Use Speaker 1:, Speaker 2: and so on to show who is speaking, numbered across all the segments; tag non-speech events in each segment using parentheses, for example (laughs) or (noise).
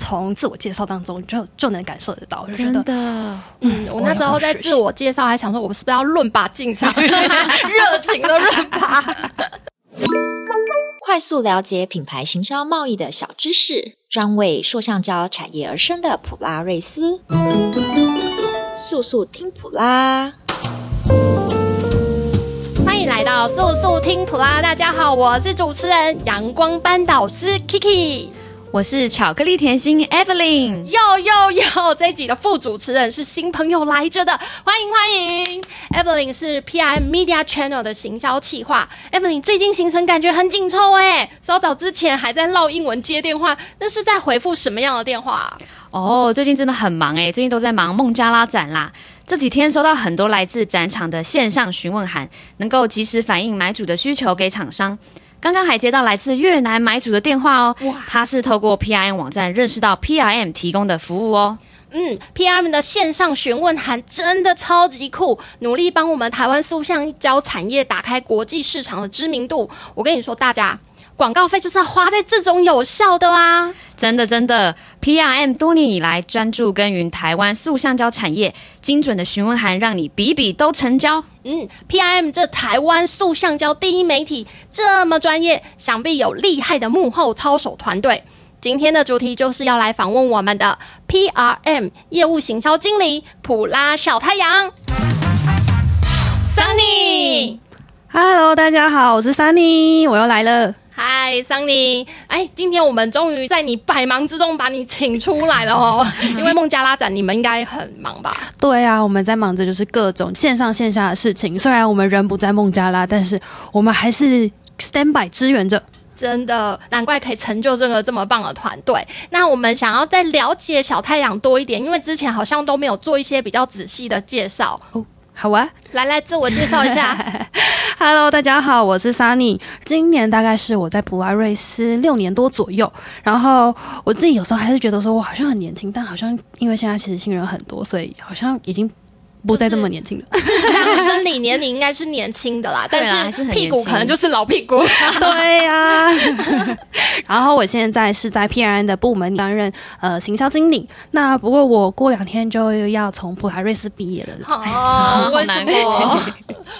Speaker 1: 从自我介绍当中就就能感受得到，就觉得，
Speaker 2: 嗯，我那时候在自我介绍还想说，我是不是要论把进场，(laughs) 热情的论把，(laughs)
Speaker 3: 快速了解品牌行销贸易的小知识，专为塑橡胶产业而生的普拉瑞斯，速速听普拉。
Speaker 2: 欢迎来到速速听普拉，大家好，我是主持人阳光班导师 Kiki。
Speaker 4: 我是巧克力甜心 Evelyn，
Speaker 2: 哟哟哟！(laughs) 这一集的副主持人是新朋友来着的，欢迎欢迎！Evelyn 是 PRM Media Channel 的行销企划。Evelyn 最近行程感觉很紧凑哎，稍早之前还在烙英文接电话，那是在回复什么样的电话？
Speaker 4: 哦，最近真的很忙哎，最近都在忙孟加拉展啦。这几天收到很多来自展场的线上询问函，能够及时反映买主的需求给厂商。刚刚还接到来自越南买主的电话哦，哇，他是透过 PRM 网站认识到 PRM 提供的服务哦。
Speaker 2: 嗯，PRM 的线上询问函真的超级酷，努力帮我们台湾塑橡胶产业打开国际市场的知名度。我跟你说，大家。广告费就是要花在这种有效的啊！
Speaker 4: 真的真的，PRM 多年以来专注耕耘台湾塑橡胶产业，精准的询问函让你笔笔都成交。
Speaker 2: 嗯，PRM 这台湾塑橡胶第一媒体这么专业，想必有厉害的幕后操守团队。今天的主题就是要来访问我们的 PRM 业务行销经理普拉小太阳，Sunny。
Speaker 1: Hello，大家好，我是 Sunny，我又来了。
Speaker 2: 嗨，桑尼！哎，今天我们终于在你百忙之中把你请出来了哦。(laughs) 因为孟加拉展，你们应该很忙吧？
Speaker 1: 对啊，我们在忙着就是各种线上线下的事情。虽然我们人不在孟加拉，但是我们还是 stand by 支援着。
Speaker 2: 真的，难怪可以成就这个这么棒的团队。那我们想要再了解小太阳多一点，因为之前好像都没有做一些比较仔细的介绍。
Speaker 1: 哦，好啊，
Speaker 2: 来来，自我介绍一下。(laughs)
Speaker 1: Hello，大家好，我是 Sunny。今年大概是我在普拉瑞斯六年多左右。然后我自己有时候还是觉得说，我好像很年轻，但好像因为现在其实新人很多，所以好像已经不再这么年轻了。
Speaker 2: 事实上，生理年龄应该是年轻的啦，(laughs) 但是屁股可能就是老屁股。(laughs)
Speaker 1: 对呀。然后我现在是在 P R N 的部门担任呃行销经理。那不过我过两天就要从普拉瑞斯毕业了。
Speaker 2: 哦，(laughs) 为什么？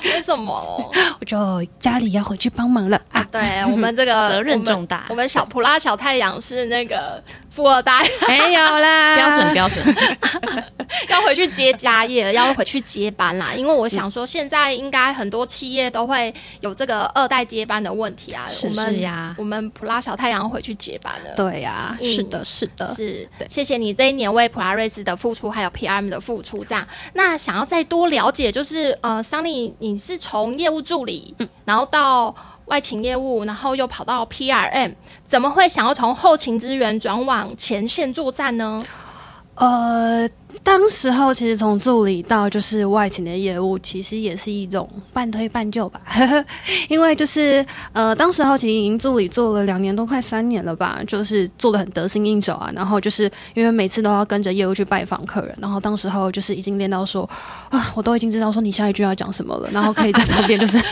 Speaker 2: 为什么？
Speaker 1: 我就家里要回去帮忙了啊！
Speaker 2: 对我们这个 (laughs)
Speaker 4: 责任重大
Speaker 2: 我，我们小普拉小太阳是那个富二代，
Speaker 1: 没有啦，
Speaker 4: 标 (laughs) 准标准，(laughs)
Speaker 2: 要回去接家业，要回去接班啦。因为我想说，现在应该很多企业都会有这个二代接班的问题啊。
Speaker 1: 是是呀，
Speaker 2: 我们普拉小太阳回去接班了。
Speaker 1: 对呀，嗯、是的，是的，
Speaker 2: 是。谢谢你这一年为普拉瑞斯的付出，还有 PRM 的付出。这样，那想要再多了解，就是呃，Sunny，你是从业务助理，嗯，然后到。外勤业务，然后又跑到 PRM，怎么会想要从后勤资源转往前线作战呢？
Speaker 1: 呃，当时候其实从助理到就是外勤的业务，其实也是一种半推半就吧。(laughs) 因为就是呃，当时候其实已经助理做了两年多，快三年了吧，就是做的很得心应手啊。然后就是因为每次都要跟着业务去拜访客人，然后当时候就是已经练到说啊，我都已经知道说你下一句要讲什么了，然后可以在旁边就是。(laughs)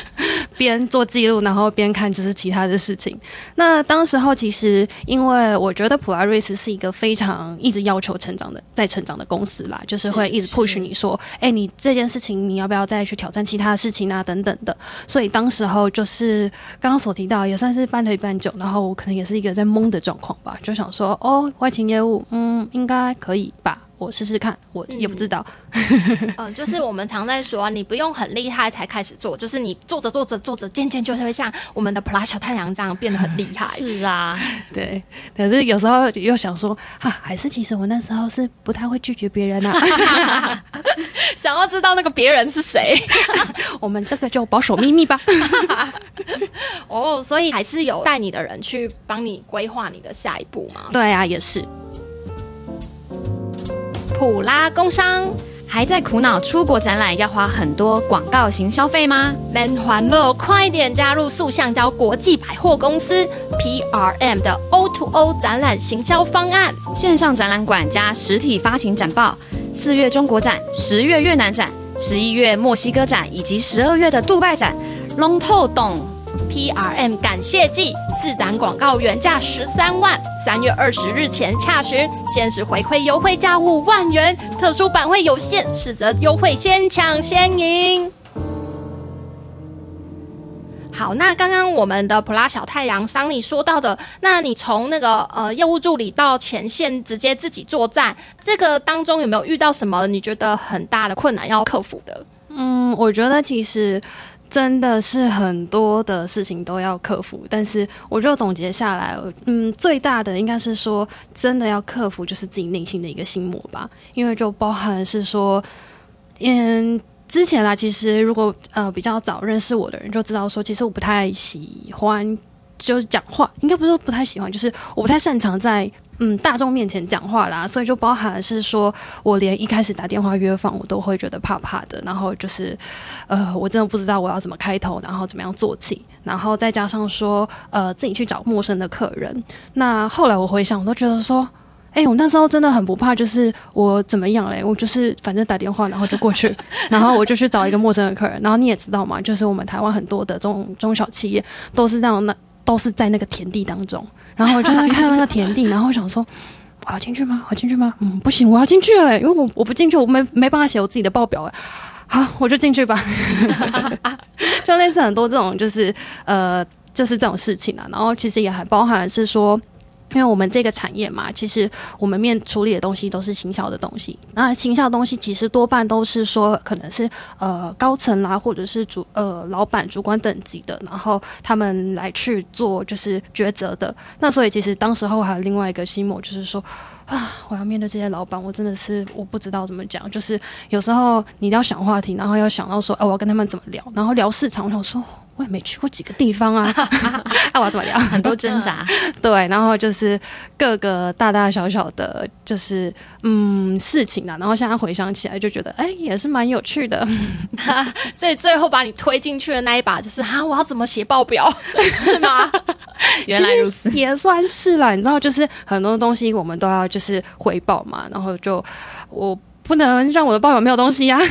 Speaker 1: 边做记录，然后边看就是其他的事情。那当时候其实，因为我觉得普拉瑞斯是一个非常一直要求成长的、在成长的公司啦，就是会一直 push 你说，哎，你这件事情你要不要再去挑战其他的事情啊？等等的。所以当时候就是刚刚所提到，也算是半推半就，然后我可能也是一个在懵的状况吧，就想说，哦，外勤业务，嗯，应该可以吧。我试试看，我也不知道。
Speaker 2: 嗯，呃、就是我们常在说、啊，你不用很厉害才开始做，就是你做着做着做着，渐渐就会像我们的普拉小太阳这样变得很厉害。
Speaker 4: 是啊，(laughs)
Speaker 1: 对。可是有时候又想说，哈、啊，还是其实我那时候是不太会拒绝别人啊。(laughs)
Speaker 2: 想要知道那个别人是谁？(laughs)
Speaker 1: 我们这个就保守秘密吧。
Speaker 2: 哦，所以还是有带你的人去帮你规划你的下一步吗？
Speaker 1: 对啊，也是。
Speaker 2: 普拉工商
Speaker 4: 还在苦恼出国展览要花很多广告型消费吗？
Speaker 2: 免欢乐，快点加入塑橡胶国际百货公司 PRM 的 O2O 展览行销方案，
Speaker 4: 线上展览馆加实体发行展报，四月中国展，十月越南展，十一月墨西哥展以及十二月的杜拜展，龙透懂。
Speaker 2: PRM 感谢季，四盏广告原价十三万，三月二十日前洽询，限时回馈优惠价五万元，特殊版会有限，四折优惠先抢先赢。好，那刚刚我们的普拉小太阳桑尼说到的，那你从那个呃业务助理到前线直接自己作战，这个当中有没有遇到什么你觉得很大的困难要克服的？
Speaker 1: 嗯，我觉得其实真的是很多的事情都要克服，但是我就总结下来，嗯，最大的应该是说真的要克服就是自己内心的一个心魔吧，因为就包含是说，嗯。之前啦，其实如果呃比较早认识我的人就知道说，其实我不太喜欢就是讲话，应该不是说不太喜欢，就是我不太擅长在嗯大众面前讲话啦，所以就包含是说我连一开始打电话约访我都会觉得怕怕的，然后就是呃我真的不知道我要怎么开头，然后怎么样做起，然后再加上说呃自己去找陌生的客人，那后来我回想，我都觉得说。哎、我那时候真的很不怕，就是我怎么样嘞？我就是反正打电话，然后就过去，然后我就去找一个陌生的客人。然后你也知道嘛，就是我们台湾很多的中中小企业都是这样，那都是在那个田地当中。然后我就在看到那个田地，然后我想说，(laughs) 我要进去吗？我要进去吗？嗯，不行，我要进去哎，因为我我不进去，我没没办法写我自己的报表哎。好，我就进去吧。(laughs) 就类似很多这种，就是呃，就是这种事情啊。然后其实也还包含是说。因为我们这个产业嘛，其实我们面处理的东西都是行销的东西。那行销的东西其实多半都是说，可能是呃高层啦，或者是主呃老板、主管等级的，然后他们来去做就是抉择的。那所以其实当时候还有另外一个心魔，就是说啊，我要面对这些老板，我真的是我不知道怎么讲。就是有时候你要想话题，然后要想到说，哎、我要跟他们怎么聊，然后聊市场，我想说。我也没去过几个地方啊，那 (laughs) 我要怎么聊？
Speaker 4: 很多挣扎，(laughs)
Speaker 1: 对，然后就是各个大大小小的，就是嗯事情啊，然后现在回想起来就觉得，哎，也是蛮有趣的。(laughs)
Speaker 2: 所以最后把你推进去的那一把，就是哈，我要怎么写报表，是吗？
Speaker 4: 原来如此，
Speaker 1: 也算是啦。你知道，就是很多东西我们都要就是回报嘛，然后就我不能让我的报表没有东西呀、啊。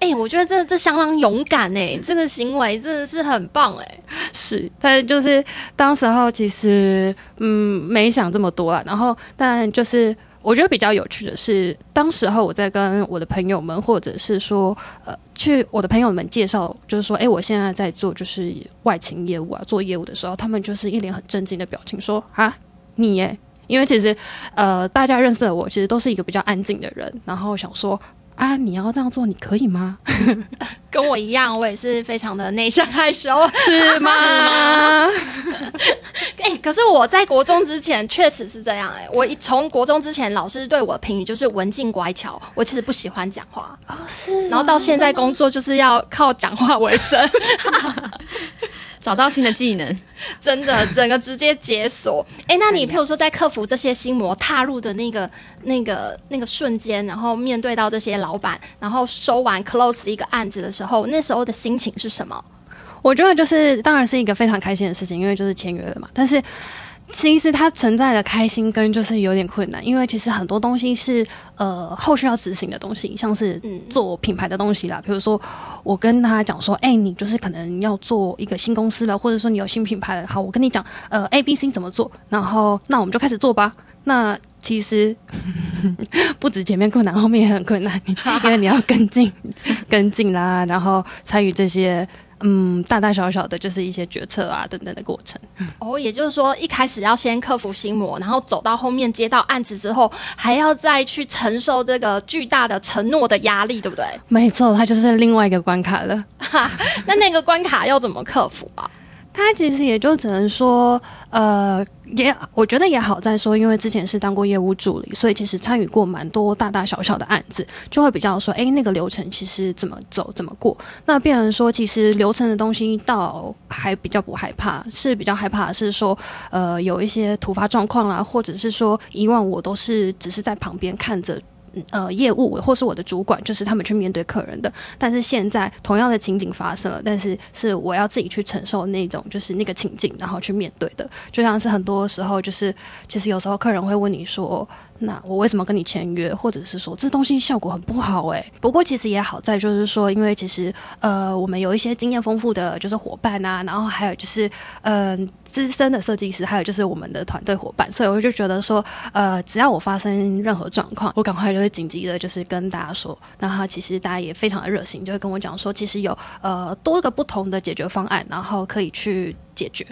Speaker 2: 哎、欸，我觉得这这相当勇敢哎、欸，这个行为真的是很棒哎、欸。
Speaker 1: 是，但就是当时候其实嗯没想这么多啊。然后，但就是我觉得比较有趣的是，当时候我在跟我的朋友们，或者是说呃，去我的朋友们介绍，就是说，哎、欸，我现在在做就是外勤业务啊，做业务的时候，他们就是一脸很震惊的表情，说啊，你耶？因为其实呃，大家认识的我，其实都是一个比较安静的人，然后想说。啊，你要这样做，你可以吗？(laughs)
Speaker 2: 跟我一样，我也是非常的内向害羞，
Speaker 1: 是吗？(laughs) 哎、
Speaker 2: 欸，可是我在国中之前确实是这样哎、欸，我一从国中之前，老师对我的评语就是文静乖巧，我其实不喜欢讲话
Speaker 1: 哦，是。
Speaker 2: 然后到现在工作就是要靠讲话为生。(laughs)
Speaker 4: 找到新的技能，
Speaker 2: 真的 (laughs) 整个直接解锁。哎、欸，那你譬如说在克服这些心魔，踏入的那个、那个、那个瞬间，然后面对到这些老板，然后收完 close 一个案子的时候，那时候的心情是什么？
Speaker 1: 我觉得就是，当然是一个非常开心的事情，因为就是签约了嘛。但是。其实它存在的开心跟就是有点困难，因为其实很多东西是呃后续要执行的东西，像是做品牌的东西啦。比如说我跟他讲说，哎、欸，你就是可能要做一个新公司了，或者说你有新品牌了，好，我跟你讲，呃，A、B、C 怎么做，然后那我们就开始做吧。那其实 (laughs) 不止前面困难，后面也很困难，因为你要跟进、跟进啦，然后参与这些。嗯，大大小小的就是一些决策啊等等的过程。
Speaker 2: 哦，也就是说，一开始要先克服心魔，然后走到后面接到案子之后，还要再去承受这个巨大的承诺的压力，对不对？
Speaker 1: 没错，它就是另外一个关卡了。(laughs)
Speaker 2: 那那个关卡要怎么克服啊？
Speaker 1: 他其实也就只能说，呃，也我觉得也好在说，因为之前是当过业务助理，所以其实参与过蛮多大大小小的案子，就会比较说，哎，那个流程其实怎么走怎么过。那变成说，其实流程的东西倒还比较不害怕，是比较害怕是说，呃，有一些突发状况啦，或者是说以往我都是只是在旁边看着。呃，业务或是我的主管，就是他们去面对客人的。但是现在同样的情景发生了，但是是我要自己去承受那种就是那个情景，然后去面对的。就像是很多时候，就是其实有时候客人会问你说：“那我为什么跟你签约？或者是说这东西效果很不好哎、欸？不过其实也好在就是说，因为其实呃，我们有一些经验丰富的就是伙伴啊，然后还有就是嗯、资深的设计师，还有就是我们的团队伙伴，所以我就觉得说，呃，只要我发生任何状况，我赶快就会紧急的，就是跟大家说。那他其实大家也非常的热心，就会跟我讲说，其实有呃多个不同的解决方案，然后可以去解决。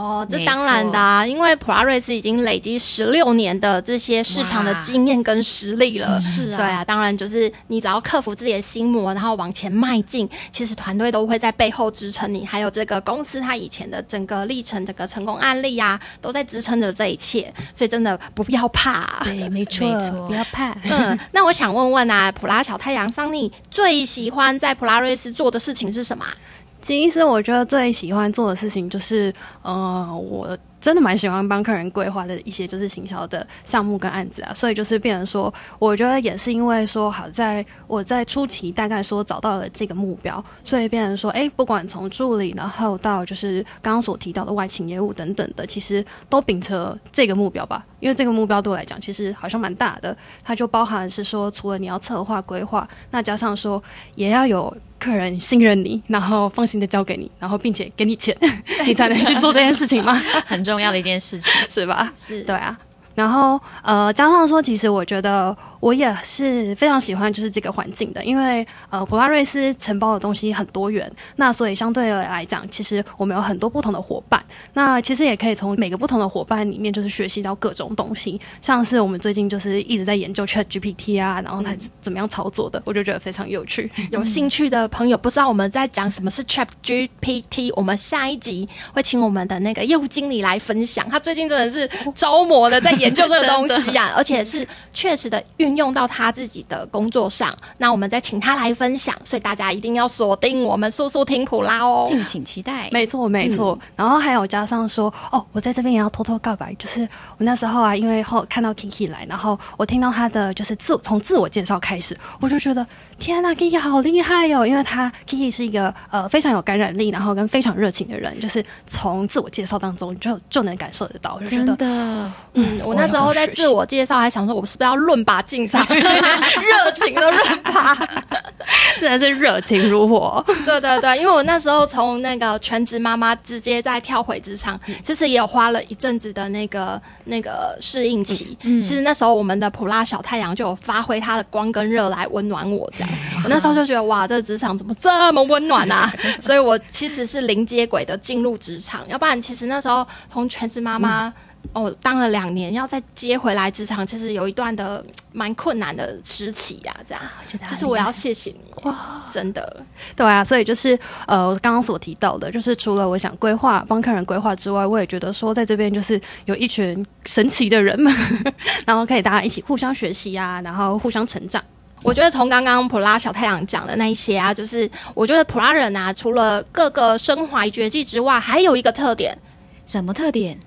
Speaker 2: 哦，这当然的、啊，因为普拉瑞斯已经累积十六年的这些市场的经验跟实力了。
Speaker 4: 是啊，
Speaker 2: 对啊，当然就是你只要克服自己的心魔，然后往前迈进，其实团队都会在背后支撑你。还有这个公司它以前的整个历程、整个成功案例啊，都在支撑着这一切。所以真的不要怕。
Speaker 1: 对，没错，没错，不要怕。
Speaker 2: 嗯，那我想问问啊，普拉小太阳桑尼最喜欢在普拉瑞斯做的事情是什么？
Speaker 1: 其实我觉得最喜欢做的事情就是，呃，我。真的蛮喜欢帮客人规划的一些就是行销的项目跟案子啊，所以就是变成说，我觉得也是因为说好在我在初期大概说找到了这个目标，所以变成说，哎、不管从助理然后到就是刚刚所提到的外勤业务等等的，其实都秉承这个目标吧。因为这个目标对我来讲其实好像蛮大的，它就包含是说，除了你要策划规划，那加上说也要有客人信任你，然后放心的交给你，然后并且给你钱，(laughs) 你才能去做这件事情吗？
Speaker 4: 很重要的一件事情，(laughs)
Speaker 1: 是吧？
Speaker 2: 是，
Speaker 1: 对啊。然后，呃，加上说，其实我觉得我也是非常喜欢就是这个环境的，因为呃，普拉瑞斯承包的东西很多元，那所以相对来讲，其实我们有很多不同的伙伴，那其实也可以从每个不同的伙伴里面就是学习到各种东西，像是我们最近就是一直在研究 Chat GPT 啊，然后它怎么样操作的，嗯、我就觉得非常有趣。(laughs)
Speaker 2: 有兴趣的朋友不知道我们在讲什么是 Chat GPT，我们下一集会请我们的那个业务经理来分享，他最近真的是着魔的在研。就这个东西啊，(laughs) 而且是确实的运用到他自己的工作上。那我们再请他来分享，所以大家一定要锁定我们速速听普拉哦，
Speaker 4: 敬请期待。
Speaker 1: 没错，没错。嗯、然后还有加上说，哦，我在这边也要偷偷告白，就是我那时候啊，因为后看到 Kiki 来，然后我听到他的就是自从自我介绍开始，我就觉得天呐，Kiki 好厉害哟、哦！因为他 Kiki 是一个呃非常有感染力，然后跟非常热情的人，就是从自我介绍当中就就能感受得到，我就觉得，
Speaker 2: 的嗯，我。那时候在自我介绍，还想说我是不是要论拔进场，(laughs) 热情的论拔，(laughs)
Speaker 1: 真的是热情如火。(laughs)
Speaker 2: 对对对，因为我那时候从那个全职妈妈直接再跳回职场，其实也有花了一阵子的那个那个适应期。嗯，其实那时候我们的普拉小太阳就有发挥它的光跟热来温暖我，这样。我那时候就觉得哇，这职场怎么这么温暖啊？所以我其实是零接轨的进入职场，要不然其实那时候从全职妈妈。嗯哦，当了两年，要再接回来职场，其实有一段的蛮困难的时期呀、啊。这样，就、啊、是我要谢谢你哇，真的，
Speaker 1: 对啊，所以就是呃，我刚刚所提到的，就是除了我想规划帮客人规划之外，我也觉得说在这边就是有一群神奇的人们，(laughs) 然后可以大家一起互相学习呀、啊，然后互相成长。
Speaker 2: 我觉得从刚刚普拉小太阳讲的那一些啊，就是我觉得普拉人啊，除了各个身怀绝技之外，还有一个特点，
Speaker 4: 什么特点？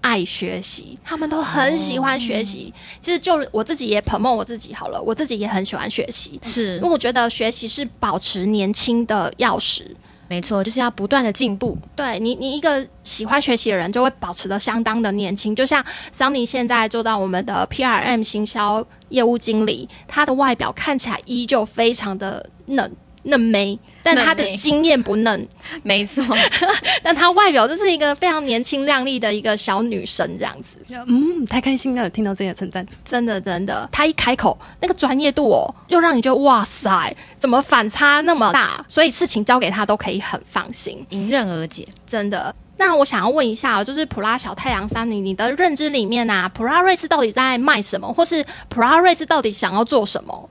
Speaker 2: 爱学习，他们都很喜欢学习。Oh. 其实就我自己也 promote 我自己好了，我自己也很喜欢学习。
Speaker 4: 是，
Speaker 2: 因为我觉得学习是保持年轻的钥匙。
Speaker 4: 没错，就是要不断的进步。
Speaker 2: 对你，你一个喜欢学习的人，就会保持的相当的年轻。就像桑尼现在做到我们的 PRM 行销业务经理，他的外表看起来依旧非常的嫩。嫩妹，但她的经验不嫩，
Speaker 4: 没错。(laughs)
Speaker 2: 但她外表就是一个非常年轻靓丽的一个小女生，这样子。
Speaker 1: 嗯，太开心了，听到这些称赞，
Speaker 2: 真的真的。她一开口，那个专业度哦，又让你觉得哇塞，怎么反差那么大？所以事情交给她都可以很放心，
Speaker 4: 迎刃而解。
Speaker 2: 真的。那我想要问一下，就是普拉小太阳三零，你的认知里面啊，普拉瑞斯到底在卖什么，或是普拉瑞斯到底想要做什么？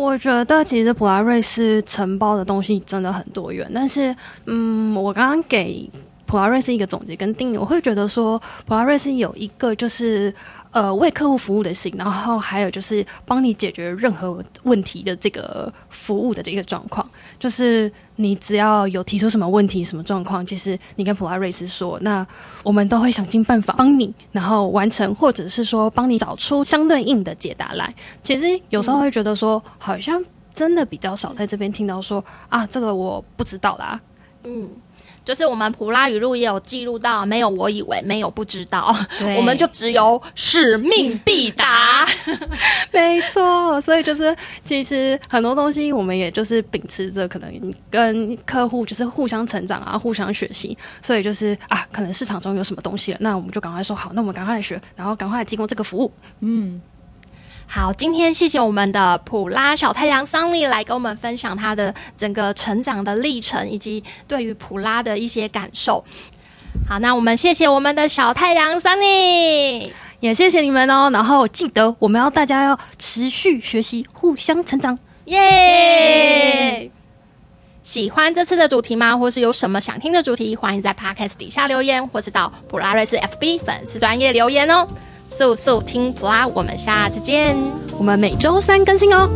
Speaker 1: 我觉得其实普拉瑞斯承包的东西真的很多元，但是，嗯，我刚刚给普拉瑞斯一个总结跟定义，我会觉得说，普拉瑞斯有一个就是。呃，为客户服务的心，然后还有就是帮你解决任何问题的这个服务的这个状况，就是你只要有提出什么问题、什么状况，其实你跟普拉瑞斯说，那我们都会想尽办法帮你，然后完成，或者是说帮你找出相对应的解答来。其实有时候会觉得说，好像真的比较少在这边听到说啊，这个我不知道啦，
Speaker 2: 嗯。就是我们普拉语录也有记录到，没有我以为，没有不知道，我们就只有使命必达。(laughs)
Speaker 1: 没错，所以就是其实很多东西我们也就是秉持着可能跟客户就是互相成长啊，互相学习。所以就是啊，可能市场中有什么东西了，那我们就赶快说好，那我们赶快来学，然后赶快来提供这个服务。
Speaker 2: 嗯。好，今天谢谢我们的普拉小太阳桑尼来跟我们分享他的整个成长的历程，以及对于普拉的一些感受。好，那我们谢谢我们的小太阳桑尼，
Speaker 1: 也谢谢你们哦。然后记得我们要大家要持续学习，互相成长。
Speaker 2: 耶！喜欢这次的主题吗？或是有什么想听的主题？欢迎在 Podcast 底下留言，或是到普拉瑞斯 FB 粉丝专业留言哦。so so 听 pla 我们下次见。
Speaker 1: 我们每周三更新哦。